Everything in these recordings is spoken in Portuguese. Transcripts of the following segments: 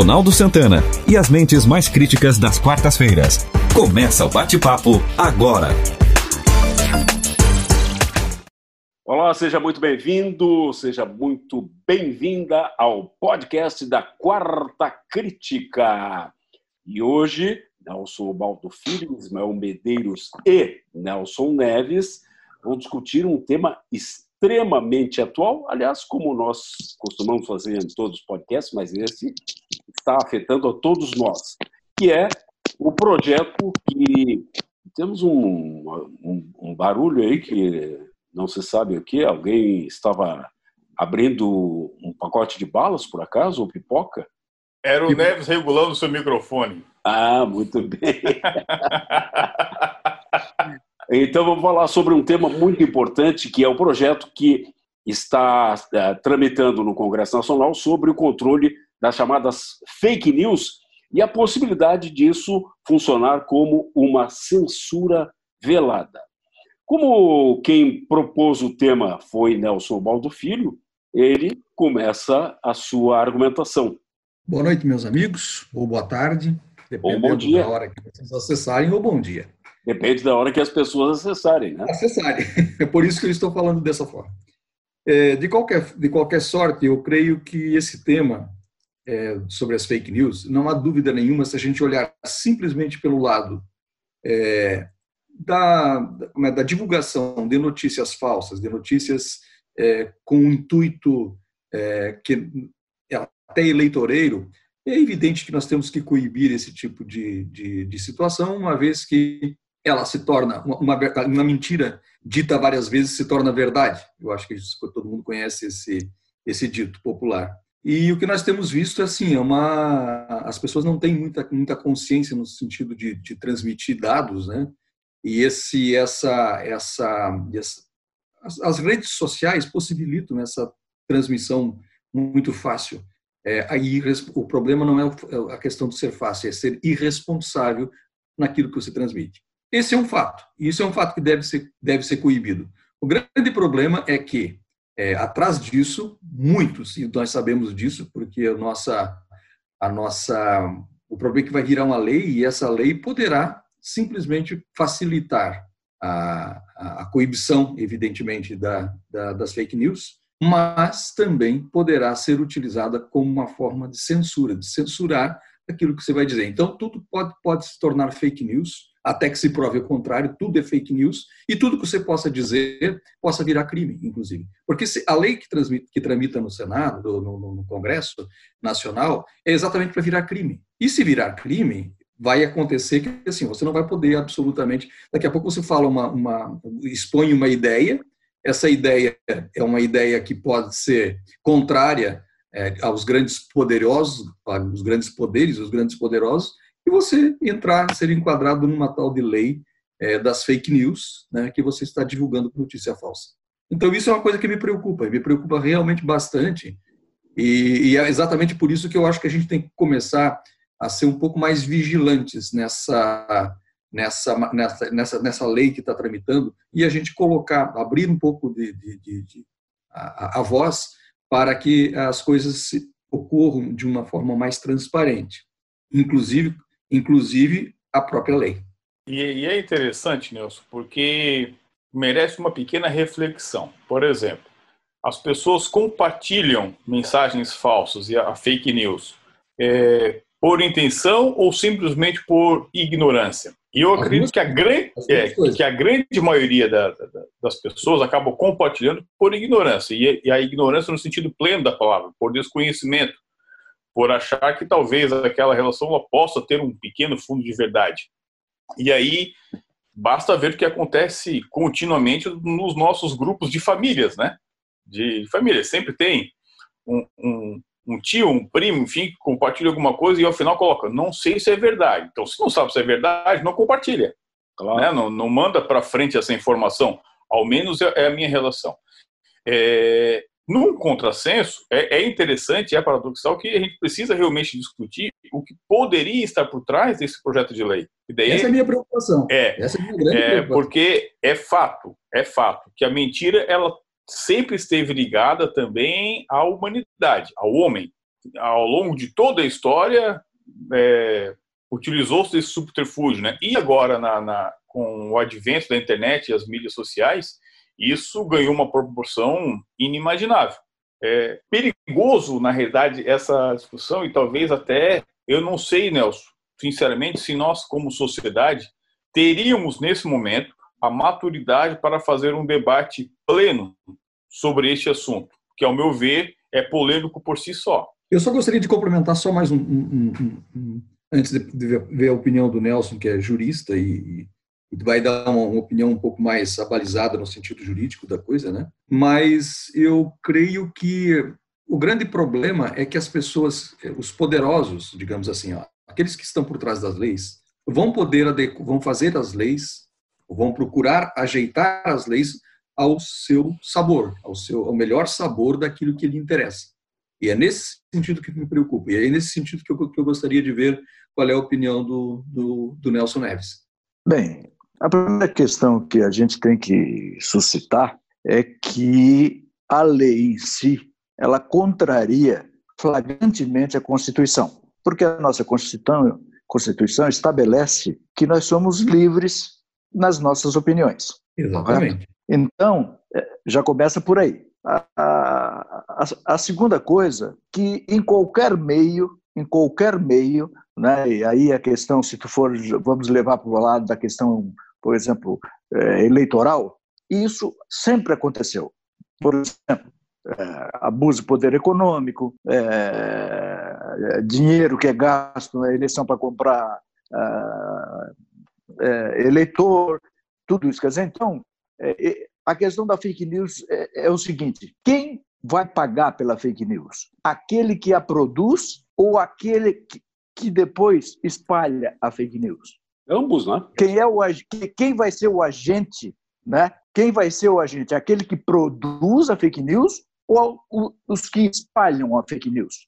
Ronaldo Santana e as mentes mais críticas das quartas-feiras. Começa o bate-papo agora. Olá, seja muito bem-vindo, seja muito bem-vinda ao podcast da Quarta Crítica. E hoje, Nelson Baldo Filho, Ismael Medeiros e Nelson Neves vão discutir um tema extremamente atual, aliás, como nós costumamos fazer em todos os podcasts, mas esse está afetando a todos nós, que é o projeto que temos um, um, um barulho aí que não se sabe o que, alguém estava abrindo um pacote de balas, por acaso, ou pipoca? Era o Neves regulando o seu microfone. Ah, muito bem. então, vamos falar sobre um tema muito importante, que é o projeto que está é, tramitando no Congresso Nacional sobre o controle das chamadas fake news e a possibilidade disso funcionar como uma censura velada. Como quem propôs o tema foi Nelson Baldo Filho, ele começa a sua argumentação. Boa noite, meus amigos, ou boa tarde, dependendo ou bom dia. da hora que vocês acessarem, ou bom dia. Depende da hora que as pessoas acessarem, né? Acessarem. É por isso que eu estou falando dessa forma. É, de, qualquer, de qualquer sorte, eu creio que esse tema é, sobre as fake news, não há dúvida nenhuma se a gente olhar simplesmente pelo lado é, da, da, divulgação de notícias falsas, de notícias é, com um intuito é, que é até eleitoreiro, é evidente que nós temos que coibir esse tipo de, de, de situação, uma vez que ela se torna uma, uma, uma, mentira dita várias vezes se torna verdade. Eu acho que todo mundo conhece esse, esse dito popular. E o que nós temos visto é assim, é uma, as pessoas não têm muita, muita consciência no sentido de, de transmitir dados, né? E esse, essa, essa, essa as, as, redes sociais possibilitam essa transmissão muito fácil. É, aí o problema não é a questão de ser fácil, é ser irresponsável naquilo que você transmite. Esse é um fato. E isso é um fato que deve ser, deve ser coibido. O grande problema é que é, atrás disso, muitos, e nós sabemos disso, porque a nossa, a nossa, o problema é que vai virar uma lei e essa lei poderá simplesmente facilitar a, a, coibição, evidentemente, da, da, das fake news, mas também poderá ser utilizada como uma forma de censura, de censurar aquilo que você vai dizer. Então, tudo pode, pode se tornar fake news, até que se prove o contrário, tudo é fake news e tudo que você possa dizer possa virar crime, inclusive. Porque a lei que, transmite, que tramita no Senado, no, no Congresso Nacional, é exatamente para virar crime. E se virar crime, vai acontecer que assim, você não vai poder absolutamente. Daqui a pouco você fala uma, uma expõe uma ideia, essa ideia é uma ideia que pode ser contrária é, aos grandes poderosos, aos grandes poderes, os grandes poderosos, e você entrar, ser enquadrado numa tal de lei é, das fake news, né, que você está divulgando notícia falsa. Então, isso é uma coisa que me preocupa, me preocupa realmente bastante, e, e é exatamente por isso que eu acho que a gente tem que começar a ser um pouco mais vigilantes nessa, nessa, nessa, nessa, nessa lei que está tramitando e a gente colocar, abrir um pouco de, de, de, de a, a, voz para que as coisas ocorram de uma forma mais transparente, inclusive inclusive a própria lei. E, é interessante, Nelson, porque merece uma pequena reflexão. Por exemplo, as pessoas compartilham mensagens falsas e a fake news é, por intenção ou simplesmente por ignorância. E eu acredito que a grande, é, que a grande maioria da, da, das pessoas acabam compartilhando por ignorância. E, e a ignorância no sentido pleno da palavra, por desconhecimento por achar que talvez aquela relação ela possa ter um pequeno fundo de verdade. E aí basta ver o que acontece continuamente nos nossos grupos de famílias, né? De família sempre tem um, um, um, tio, um primo, enfim, que compartilha alguma coisa e ao final coloca, não sei se é verdade. Então, se não sabe se é verdade, não compartilha. Claro. Né? Não, não manda para frente essa informação. Ao menos é, é a minha relação. É, num contrassenso, é, é interessante, é paradoxal que a gente precisa realmente discutir o que poderia estar por trás desse projeto de lei. Daí, Essa é a minha preocupação. É, Essa é, minha grande é porque é fato, é fato que a mentira ela sempre esteve ligada também à humanidade, ao homem. ao longo de toda a história, é, utilizou-se desse subterfúgio. Né? E agora, na, na, com o advento da internet e as mídias sociais, isso ganhou uma proporção inimaginável. É perigoso, na realidade, essa discussão, e talvez até, eu não sei, Nelson, sinceramente, se nós, como sociedade, teríamos nesse momento a maturidade para fazer um debate pleno sobre este assunto, que, ao meu ver, é polêmico por si só. Eu só gostaria de complementar só mais um, um, um, um antes de ver a opinião do Nelson, que é jurista e, e vai dar uma, uma, opinião um pouco mais abalizada no sentido jurídico da coisa, né? Mas eu creio que o grande problema é que as pessoas, os poderosos, digamos assim, ó, aqueles que estão por trás das leis, vão poder vão fazer as leis, vão procurar ajeitar as leis ao seu sabor, ao seu ao melhor sabor daquilo que lhe interessa. E é nesse sentido que me preocupa. E é nesse sentido que eu, que eu gostaria de ver qual é a opinião do, do, do Nelson Neves. Bem, a primeira questão que a gente tem que suscitar é que a lei em si ela contraria flagrantemente a Constituição, porque a nossa Constituição, Constituição estabelece que nós somos livres nas nossas opiniões. Exatamente. Então, é, já começa por aí. A, a, a, segunda coisa, que em qualquer meio, em qualquer meio, né, e aí a questão, se tu for, vamos levar para o lado da questão, por exemplo, é, eleitoral, isso sempre aconteceu. Por exemplo, é, abuso de poder econômico, é dinheiro que é gasto na eleição para comprar é, eleitor, tudo isso. Quer dizer, então, a questão da fake news é, é o seguinte: quem vai pagar pela fake news? Aquele que a produz ou aquele que, que depois espalha a fake news? Ambos, né? Quem, é o, quem vai ser o agente, né? Quem vai ser o agente? Aquele que produz a fake news ou os que espalham a fake news?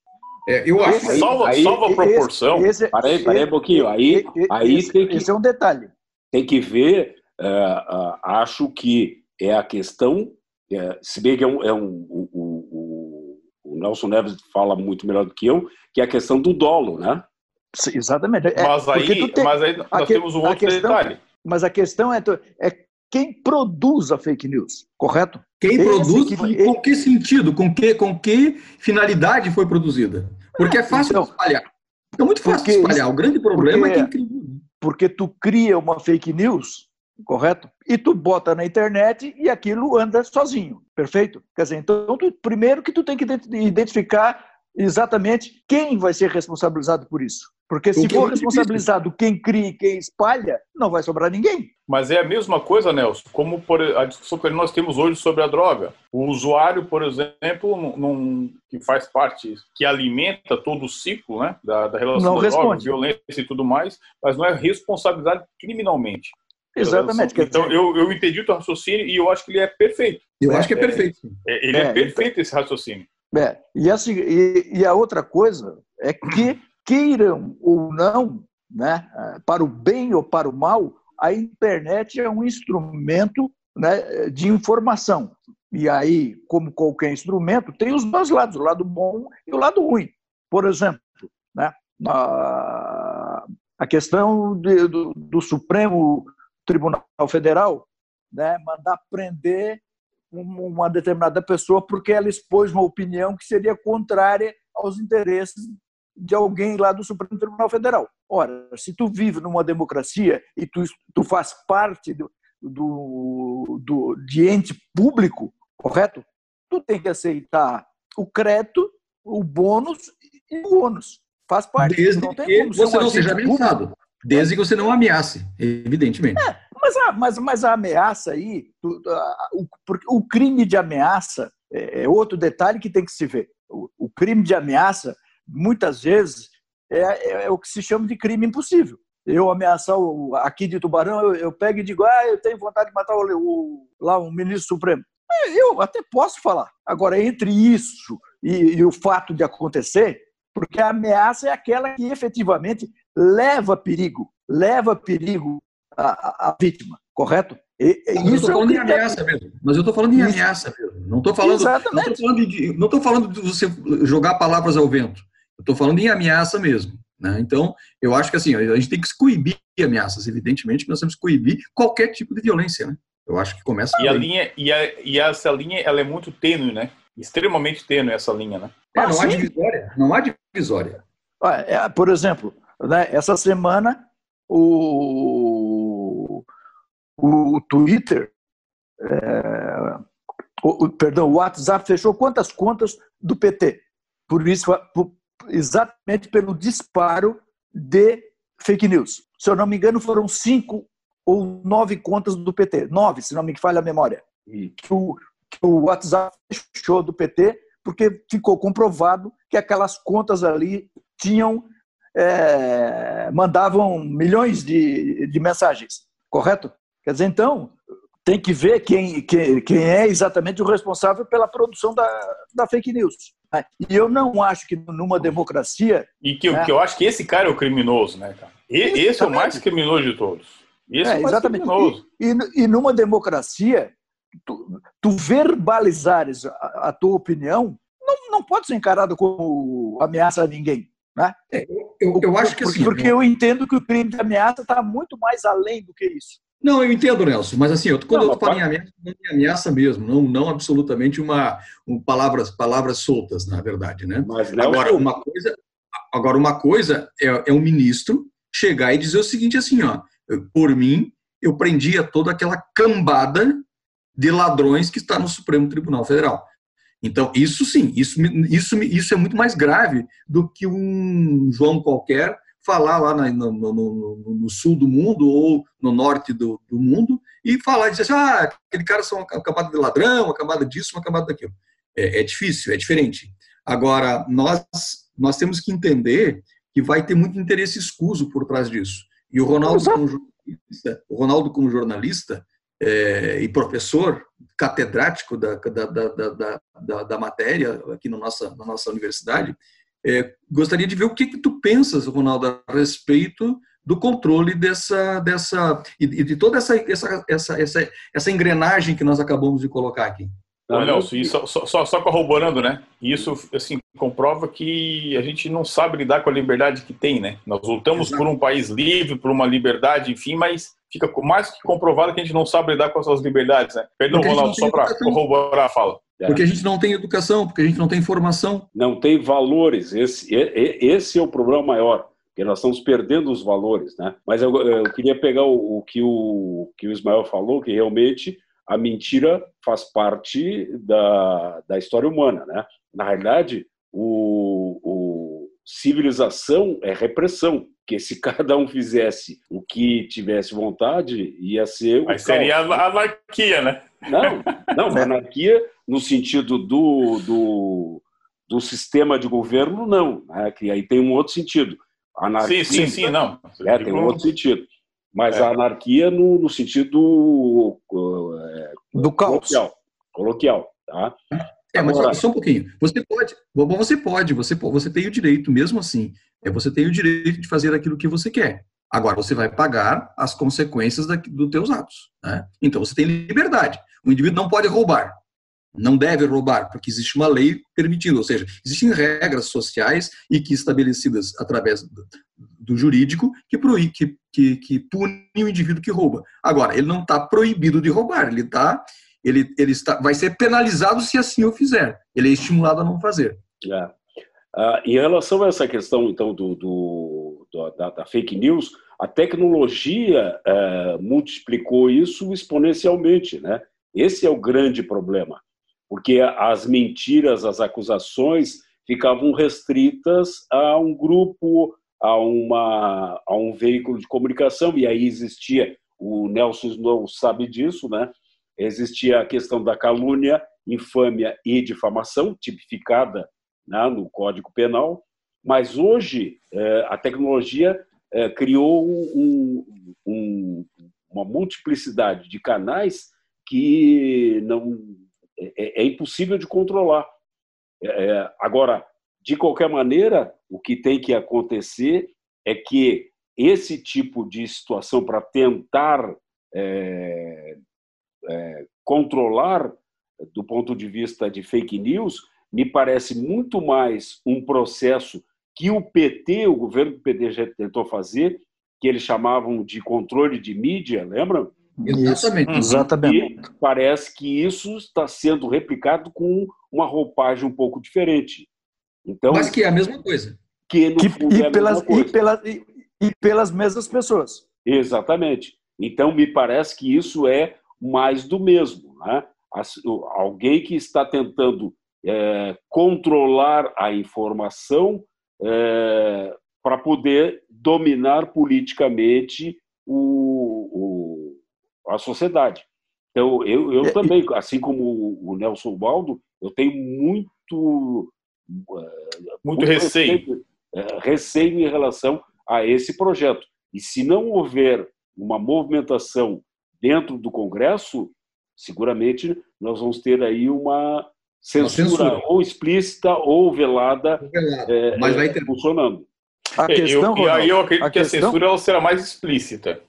É, eu acho salva, aí, salva a proporção. Esse, esse, parei, parei um pouquinho. Aí, esse, aí tem que, esse é um detalhe. Tem que ver. Uh, uh, acho que é a questão, é, se bem que é um, é um o, o, o, Nelson Neves fala muito melhor do que eu, que é a questão do dolo, né? Exatamente. É, mas, aí, tem, mas aí nós que, temos um outro questão, detalhe. Mas a questão é, é quem produz a fake news, correto? Quem Esse produz, que, com que sentido, com que, com que finalidade foi produzida? Porque é fácil então, espalhar. É muito fácil espalhar. O grande problema porque, é quem cria. Porque tu cria uma fake news correto? E tu bota na internet e aquilo anda sozinho, perfeito? Quer dizer, então, tu, primeiro que tu tem que identificar exatamente quem vai ser responsabilizado por isso. Porque se for responsabilizado quem cria e quem espalha, não vai sobrar ninguém. Mas é a mesma coisa, Nelson, como por a discussão que nós temos hoje sobre a droga. O usuário, por exemplo, num, que faz parte, que alimenta todo o ciclo né, da, da relação não da droga, violência e tudo mais, mas não é responsabilidade criminalmente. Exatamente. Então, dizer... eu, eu entendi o teu raciocínio e eu acho que ele é perfeito. Eu é, acho que é perfeito. É, ele é, é perfeito esse raciocínio. É, e, a, e, e a outra coisa é que, queiram ou não, né, para o bem ou para o mal, a internet é um instrumento né, de informação. E aí, como qualquer instrumento, tem os dois lados, o lado bom e o lado ruim. Por exemplo, né, a, a questão de, do, do Supremo Tribunal Federal né, mandar prender uma determinada pessoa porque ela expôs uma opinião que seria contrária aos interesses de alguém lá do Supremo Tribunal Federal. Ora, se tu vive numa democracia e tu, tu faz parte do, do, do, de ente público, correto? Tu tem que aceitar o crédito, o bônus e o ônus. Faz parte. Desde não tem que você não seja ameaçado. Desde que você não ameace, evidentemente. É, mas, a, mas, mas a ameaça aí, o, o crime de ameaça é, é outro detalhe que tem que se ver. O, o crime de ameaça, muitas vezes, é, é, é, o que se chama de crime impossível. Eu ameaçar o, aqui de Tubarão, eu, eu pego e digo, ah, eu tenho vontade de matar o, o lá um ministro supremo. É, eu até posso falar. Agora, entre isso e, e o fato de acontecer, porque a ameaça é aquela que efetivamente leva perigo, leva perigo a, a, a vítima, correto? E, isso eu estou falando é em ameaça mesmo. Mas eu estou falando em isso. ameaça mesmo. Não estou falando, Exatamente. não falando de, não estou falando de você jogar palavras ao vento. Eu estou falando em ameaça mesmo. Né? Então, eu acho que assim, a gente tem que coibir ameaças. Evidentemente que nós temos que coibir qualquer tipo de violência. Né? Eu acho que começa. E a linha e, a, e essa linha ela é muito tênue, né? Extremamente tênue essa linha, né? É, não há divisória. Não há divisória. É, por exemplo, né, essa semana o, o Twitter, é, o, perdão, o WhatsApp fechou quantas contas do PT? Por isso, por, exatamente pelo disparo de fake news. Se eu não me engano, foram cinco ou nove contas do PT. Nove, se não me falha a memória. Que o, que o WhatsApp fechou do PT porque ficou comprovado que aquelas contas ali tinham é, mandavam milhões de, de mensagens, correto? Quer dizer, então, tem que ver quem, quem, quem é exatamente o responsável pela produção da, da fake news. Né? E eu não acho que numa democracia. E que, né? que eu acho que esse cara é o criminoso, né, cara? E, esse é o mais criminoso de todos. Esse é, é exatamente. Criminoso. E, e, e, numa democracia, tu, tu verbalizares a, a, tua opinião não, não pode ser encarado como ameaça a ninguém. Né? É, eu, eu, acho que assim. Porque eu entendo que o crime de ameaça está muito mais além do que isso. Não, eu entendo, Nelson, mas assim, eu, quando não, eu falo em ameaça, é ameaça mesmo, não, não absolutamente uma, um, palavras, palavras soltas, na verdade, né? Mas, agora, uma coisa, agora, uma coisa é, é um ministro chegar e dizer o seguinte assim, ó, por mim, eu prendia toda aquela cambada de ladrões que está no Supremo Tribunal Federal. Então, isso sim, isso, isso, isso é muito mais grave do que um João qualquer falar lá no, no, no, no, sul do mundo ou no norte do, do, mundo e falar dizer assim, ah, aquele cara são uma camada de ladrão, uma camada disso, uma camada daquilo. É, é, difícil, é diferente. Agora, nós, nós temos que entender que vai ter muito interesse escuso por trás disso. E o Ronaldo, como jornalista, o Ronaldo como jornalista é, e professor catedrático da, da, da, da, da matéria aqui na nossa, na nossa universidade, é, gostaria de ver o que, que tu pensas, Ronaldo, a respeito do controle dessa, dessa e de toda essa, essa, essa, essa, essa engrenagem que nós acabamos de colocar aqui. Não, Nelson, e só, só, só, corroborando, né? Isso assim comprova que a gente não sabe lidar com a liberdade que tem, né? Nós lutamos Exato. por um país livre, por uma liberdade, enfim, mas fica mais que comprovado que a gente não sabe lidar com as suas liberdades, né? Perdão, Ronaldo, só para corroborar a fala. Porque a gente não tem educação, porque a gente não tem formação. Não tem valores. Esse, esse é o problema maior, porque nós estamos perdendo os valores, né? Mas eu, eu queria pegar o, o, que o que o Ismael falou, que realmente a mentira faz parte da, da história humana, né? Na realidade, o, o civilização é repressão, que se cada um fizesse o que tivesse vontade, ia ser. Mas seria a anarquia, né? Não, não, anarquia no sentido do, do, do sistema de governo, não. Né? Que aí tem um outro sentido. Anarquia, sim, sim, sim, não. É, tem um outro sentido. Mas é. a anarquia no, no sentido é, do caos. Coloquial, coloquial tá? É, mas Agora, só um pouquinho. Você pode, você pode, você, você tem o direito, mesmo assim, é, você tem o direito de fazer aquilo que você quer. Agora, você vai pagar as consequências da, dos teus atos. Né? Então, você tem liberdade. O indivíduo não pode roubar, não deve roubar, porque existe uma lei permitindo, ou seja, existem regras sociais e que estabelecidas através do, jurídico que, proí, que, que, que punem o indivíduo que rouba. Agora, ele não está proibido de roubar, ele está ele, ele está, vai ser penalizado se assim o fizer. Ele é estimulado a não fazer. É. Ah, em relação a essa questão, então, do, do da, da, fake news, a tecnologia é, multiplicou isso exponencialmente, né? Esse é o grande problema, porque as mentiras, as acusações ficavam restritas a um grupo, a, uma, a um veículo de comunicação, e aí existia, o Nelson não sabe disso, né? Existia a questão da calúnia, infâmia e difamação, tipificada né, no Código Penal, mas hoje é, a tecnologia é, criou um, um, uma multiplicidade de canais que não é, é impossível de controlar. É, é, agora, de qualquer maneira, o que tem que acontecer é que esse tipo de situação para tentar é, é, controlar do ponto de vista de fake news, me parece muito mais um processo que o PT, o governo do PT já tentou fazer, que eles chamavam de controle de mídia, lembram? Exatamente. Uhum. Exatamente. E parece que isso está sendo replicado com uma roupagem um pouco diferente. Então, Mas que é a mesma coisa. Que, no que, fundo, e, é pelas, e, pelas, e, e pelas mesmas pessoas. Exatamente. Então, me parece que isso é mais do mesmo. Né? Alguém que está tentando é, controlar a informação é, para poder dominar politicamente o, a sociedade. Então, eu, eu também, assim como o Nelson Baldo, eu tenho muito. É, muito, receio. Receio, é, receio em relação a esse projeto. E se não houver uma movimentação dentro do Congresso, seguramente nós vamos ter aí uma censura, censura. ou explícita ou velada, velada. É, mas vai ter funcionando. A é, questão, eu, e aí eu acredito a que questão... a censura ela será mais explícita.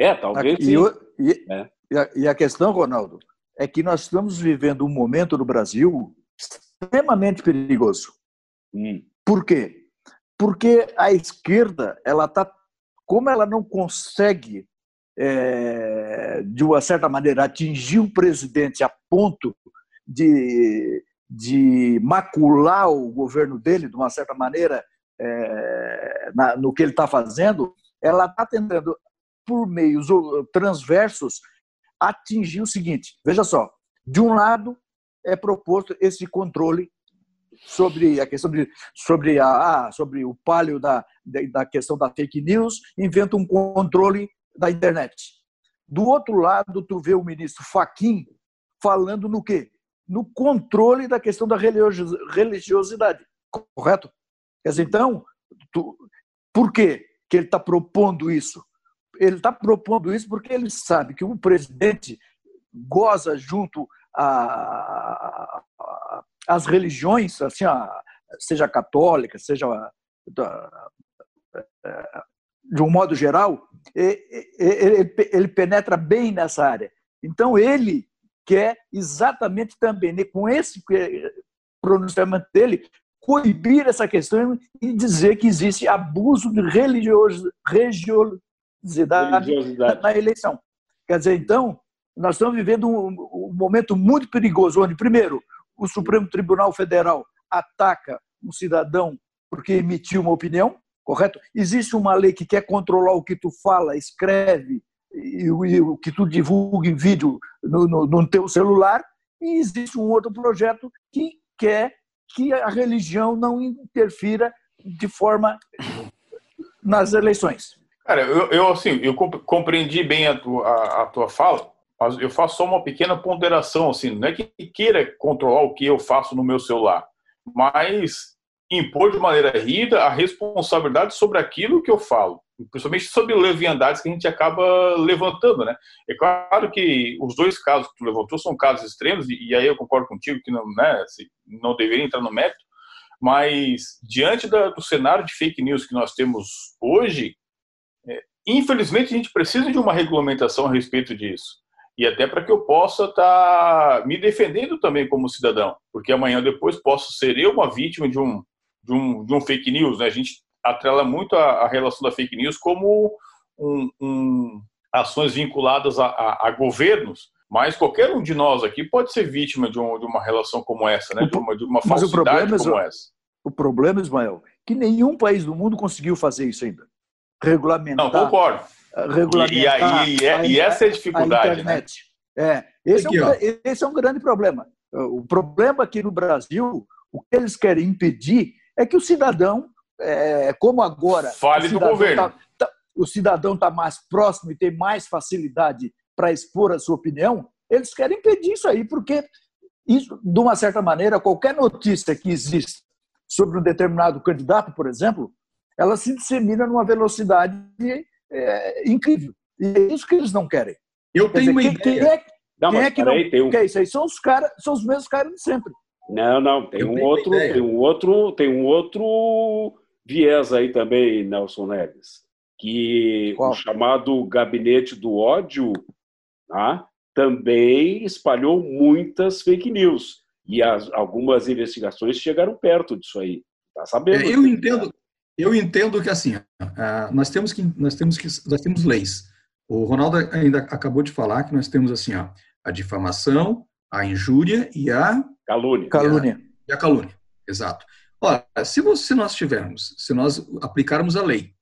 É, talvez. E, e, é. e, a, e a questão, Ronaldo, é que nós estamos vivendo um momento no Brasil extremamente perigoso. Hum. Por quê? Porque a esquerda, ela está, como ela não consegue, é, de uma certa maneira, atingir o presidente a ponto de, de macular o governo dele, de uma certa maneira, é, na, no que ele está fazendo, ela está tentando, por meios transversos, atingir o seguinte: veja só, de um lado é proposto esse controle sobre a questão de, sobre a sobre o palio da, da questão da fake news, inventa um controle da internet. Do outro lado, tu vê o ministro Faquim falando no quê? No controle da questão da religiosidade, correto? Quer dizer, então, tu, por quê que ele está propondo isso? Ele está propondo isso porque ele sabe que o presidente goza junto as religiões, assim, a, seja católica, seja da, de um modo geral, ele, ele penetra bem nessa área. Então, ele quer exatamente também, né, com esse pronunciamento dele, coibir essa questão e dizer que existe abuso de religiosidade, religiosidade. na eleição. Quer dizer, então, nós estamos vivendo um, um, momento muito perigoso, onde, primeiro, o Supremo Tribunal Federal ataca um cidadão porque emitiu uma opinião, correto? Existe uma lei que quer controlar o que tu fala, escreve e, o que tu divulga em vídeo no, no, no teu celular, e existe um outro projeto que quer que a religião não interfira de forma nas eleições. Cara, eu, eu assim, eu compreendi bem a tua, a, a tua fala, mas eu faço só uma pequena ponderação, assim, não é que queira controlar o que eu faço no meu celular, mas impor de maneira rígida a responsabilidade sobre aquilo que eu falo, principalmente sobre leviandades que a gente acaba levantando, né? É claro que os dois casos que tu levantou são casos extremos e, aí eu concordo contigo que não, né, não deveria entrar no mérito, mas diante da, do cenário de fake news que nós temos hoje, infelizmente a gente precisa de uma regulamentação a respeito disso e até para que eu possa estar tá me defendendo também como cidadão, porque amanhã ou depois posso ser eu uma vítima de um de um, de um fake news, né? A gente atrela muito a, a relação da fake news como um, um, ações vinculadas a, a, a, governos, mas qualquer um de nós aqui pode ser vítima de, um, de uma relação como essa, né? De uma, de uma falsidade problema, como essa. O problema, Ismael, que nenhum país do mundo conseguiu fazer isso ainda. Regulamentar. Não, concordo. Regulamentar e, e, e, é, e essa é a dificuldade, né? É, esse, aqui, é um, esse é um grande problema. O problema aqui no Brasil, o que eles querem impedir é que o cidadão, é, como agora. Fale do governo. Tá, tá, o cidadão está mais próximo e tem mais facilidade para expor a sua opinião, eles querem impedir isso aí, porque, isso, de uma certa maneira, qualquer notícia que existe sobre um determinado candidato, por exemplo, ela se dissemina numa velocidade é, incrível. E é isso que eles não querem. Eu Quer tenho dizer, uma quem, ideia. Quem é, não, quem é que não um... quer isso aí? São os, cara, são os mesmos caras de sempre. Não, não, tem um outro, tem um outro, tem um outro viés aí também, Nelson Neves, que Qual? o chamado gabinete do ódio, tá? também espalhou muitas fake news. E as, algumas investigações chegaram perto disso aí. Tá sabendo? É, eu entendo, eu entendo que assim, uh, nós temos que nós temos que nós temos leis. O Ronaldo ainda acabou de falar que nós temos assim, ó, a difamação, a injúria e a calúnia. Calúnia. E a, e a calúnia. Exato. Olha, se, você, se nós tivermos, se nós aplicarmos a lei,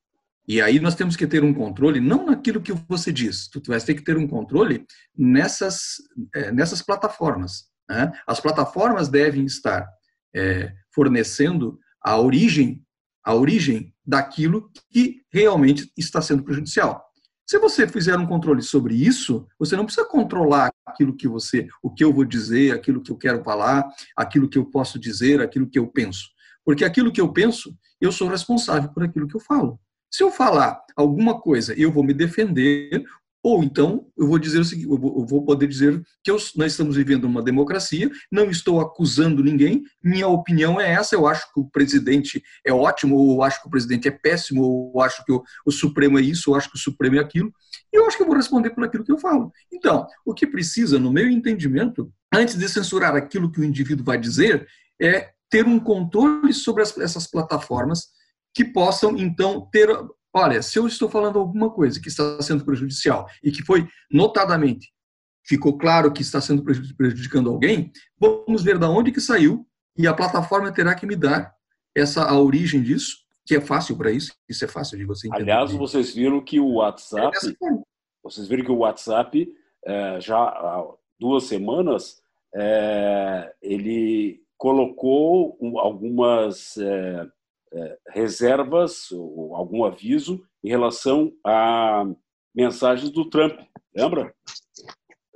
e aí nós temos que ter um controle, não naquilo que você diz, tu vai ter que ter um controle nessas, é, nessas plataformas. Né? As plataformas devem estar é, fornecendo a origem, a origem daquilo que realmente está sendo prejudicial. Se você fizer um controle sobre isso, você não precisa controlar aquilo que você, o que eu vou dizer, aquilo que eu quero falar, aquilo que eu posso dizer, aquilo que eu penso. Porque aquilo que eu penso, eu sou responsável por aquilo que eu falo. Se eu falar alguma coisa, eu vou me defender, ou então eu vou dizer o seguinte, eu vou poder dizer que eu, nós estamos vivendo uma democracia, não estou acusando ninguém, minha opinião é essa, eu acho que o presidente é ótimo, ou eu acho que o presidente é péssimo, ou eu acho que o, o Supremo é isso, ou eu acho que o Supremo é aquilo, e eu acho que eu vou responder por aquilo que eu falo. Então, o que precisa, no meu entendimento, antes de censurar aquilo que o indivíduo vai dizer, é ter um controle sobre as, essas plataformas que possam, então, ter olha, se eu estou falando alguma coisa que está sendo prejudicial e que foi notadamente ficou claro que está sendo prejudicando alguém, vamos ver da onde que saiu e a plataforma terá que me dar essa a origem disso, que é fácil para isso, isso é fácil de você entender. Aliás, vocês viram que o WhatsApp, é vocês viram que o WhatsApp é, já há duas semanas é, ele colocou algumas é, reservas ou algum aviso em relação a mensagens do Trump, lembra?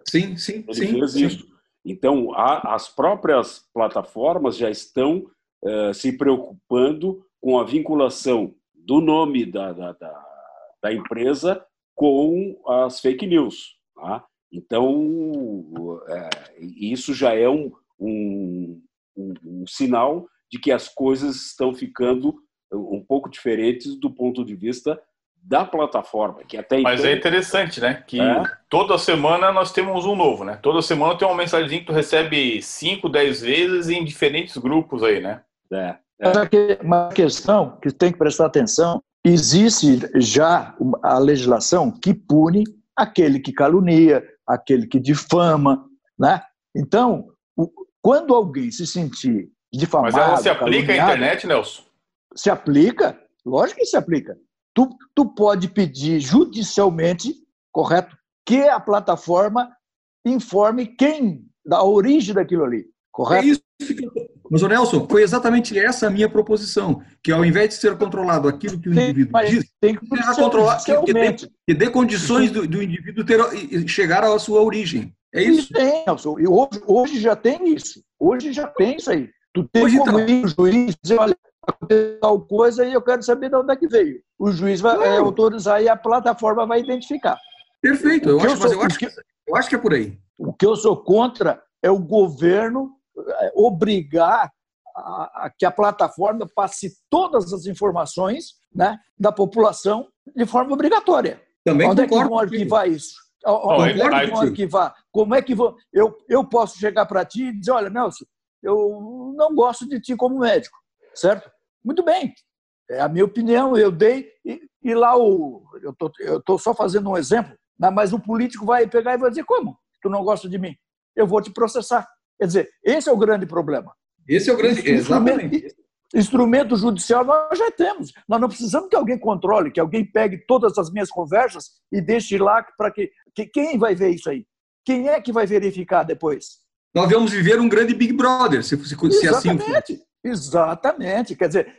Sim, sim, Ele sim. fez sim. isso. Então, a, as próprias plataformas já estão uh, se preocupando com a vinculação do nome da, da, da, da empresa com as fake news. Tá? Então, é, isso já é um, um, um, um sinal de que as coisas estão ficando um pouco diferentes do ponto de vista da plataforma, que até Mas então... é interessante, né? Que é. toda semana nós temos um novo, né? Toda semana tem uma mensagem que tu recebe 5, 10 vezes em diferentes grupos aí, né? É, é. Uma questão que tem que prestar atenção, existe já a legislação que pune aquele que calunia, aquele que difama, né? Então, quando alguém se sentir difamado. Mas ela se aplica à internet, Nelson? Se aplica, lógico que se aplica. Tu, tu pode pedir judicialmente, correto, que a plataforma informe quem, da origem daquilo ali, correto? É isso que mas, Nelson, foi exatamente essa a minha proposição, que ao invés de ser controlado aquilo que o tem, indivíduo diz, tem que, controlar, que, que, dê, que dê condições do, do indivíduo ter, chegar à sua origem. É isso? E tem, Nelson. E hoje, hoje já tem isso. Hoje já tem isso aí. Tu tem Hoje, como então... ir o juiz dizer, olha, aconteceu tal coisa e eu quero saber de onde é que veio. O juiz vai claro. é, autorizar e a plataforma vai identificar. Perfeito, eu acho, eu, sou, eu, acho que, eu acho que é por aí. O que eu sou contra é o governo é, obrigar a, a que a plataforma passe todas as informações né, da população de forma obrigatória. Também Onde concordo é que vão arquivar isso? Onde é que vão arquivar? Como é que vão? Eu, eu posso chegar para ti e dizer, olha, Nelson, eu não gosto de ti como médico, certo? Muito bem, é a minha opinião, eu dei, e, e lá o. Eu tô, estou só fazendo um exemplo, né, mas o político vai pegar e vai dizer: como? Tu não gosta de mim? Eu vou te processar. Quer dizer, esse é o grande problema. Esse é o grande. Exatamente. Instrumento judicial nós já temos. Nós não precisamos que alguém controle, que alguém pegue todas as minhas conversas e deixe lá para que, que. Quem vai ver isso aí? Quem é que vai verificar depois? Nós vamos viver um grande Big Brother, se, se, se assim for. Exatamente. Quer dizer,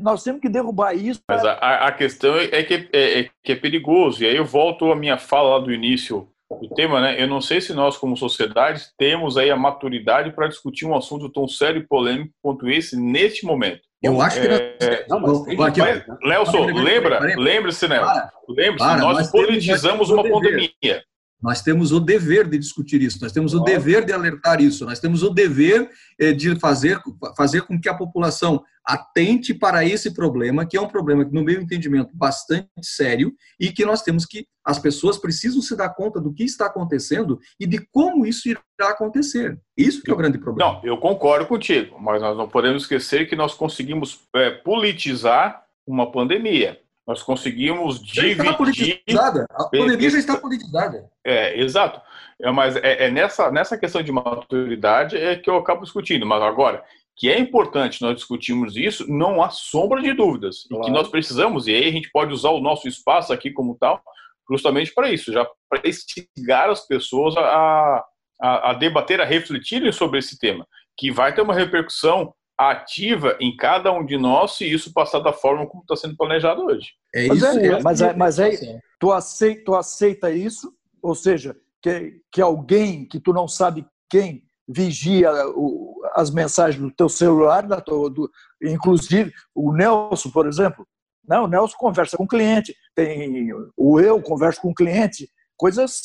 nós temos que derrubar isso. Mas a, a questão é que é, é, que é perigoso. E aí eu volto à minha fala lá do início do tema, né? Eu não sei se nós, como sociedade, temos aí a maturidade para discutir um assunto tão sério e polêmico quanto esse neste momento. Eu acho que. É... Não, mas Nelson, lembra, lembra-se, Nelson. Lembre-se, nós politizamos uma pandemia. Nós temos o dever de discutir isso, nós temos o dever de alertar isso, nós temos o dever eh, de fazer, fazer com que a população atente para esse problema, que é um problema no meu entendimento, bastante sério e que nós temos que, as pessoas precisam se dar conta do que está acontecendo e de como isso irá acontecer. Isso que é o grande problema. Não, eu concordo contigo, mas nós não podemos esquecer que nós conseguimos é, politizar uma pandemia. Nós conseguimos dividir. Já está politizada. A pandemia já está politizada. É, exato. É, mas é, é, nessa, nessa questão de maturidade é que eu acabo discutindo. Mas agora, que é importante nós discutirmos isso, não há sombra de dúvidas. Claro. E que nós precisamos, e aí a gente pode usar o nosso espaço aqui como tal, justamente para isso, já para instigar as pessoas a, a, a debater, a refletirem sobre esse tema, que vai ter uma repercussão ativa em cada um de nós se isso passar da forma como está sendo planejado hoje. É mas isso. É, mas, é, mas é, tu aceita, tu aceita isso? Ou seja, que, que alguém que tu não sabe quem vigia o, as mensagens do teu celular, da tua, do, inclusive o Nelson, por exemplo. Não, o Nelson conversa com o cliente, tem o eu converso com o cliente, coisas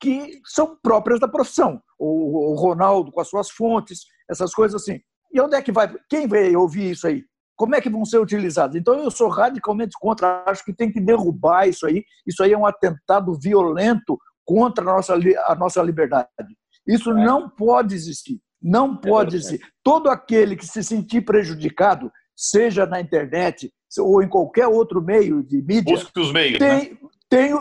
que são próprias da profissão. O, o Ronaldo com as suas fontes, essas coisas assim. E onde é que vai? Quem vai ouvir isso aí? Como é que vão ser utilizados? Então eu sou radicalmente contra, acho que tem que derrubar isso aí. Isso aí é um atentado violento contra a nossa, a nossa liberdade. Isso é. não pode existir. Não é pode é existir. Todo aquele que se sentir prejudicado, seja na internet ou em qualquer outro meio de mídia, Busque os meios, tem, né? tem,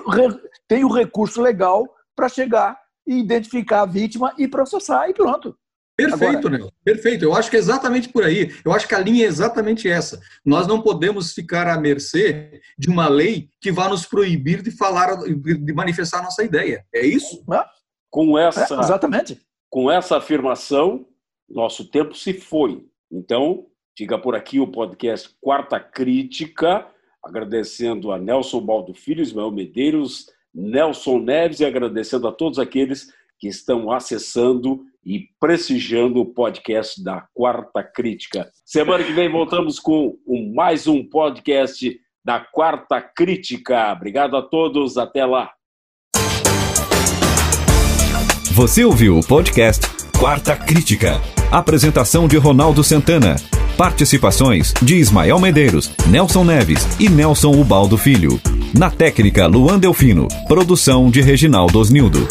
tem o recurso legal para chegar e identificar a vítima e processar e pronto. Perfeito, Agora... né? Perfeito. Eu acho que é exatamente por aí. Eu acho que a linha é exatamente essa. Nós não podemos ficar à mercê de uma lei que vá nos proibir de falar, de manifestar a nossa ideia. É isso? É. Com essa, é, exatamente. Com essa afirmação, nosso tempo se foi. Então, fica por aqui o podcast Quarta Crítica, agradecendo a Nelson Baldo Filho, Ismael Medeiros, Nelson Neves e agradecendo a todos aqueles que estão acessando e prestigiando o podcast da Quarta Crítica. Semana que vem voltamos com mais um podcast da Quarta Crítica. Obrigado a todos, até lá. Você ouviu o podcast Quarta Crítica. Apresentação de Ronaldo Santana. Participações de Ismael Medeiros, Nelson Neves e Nelson Ubaldo Filho. Na técnica, Luan Delfino. Produção de Reginaldo Osnildo.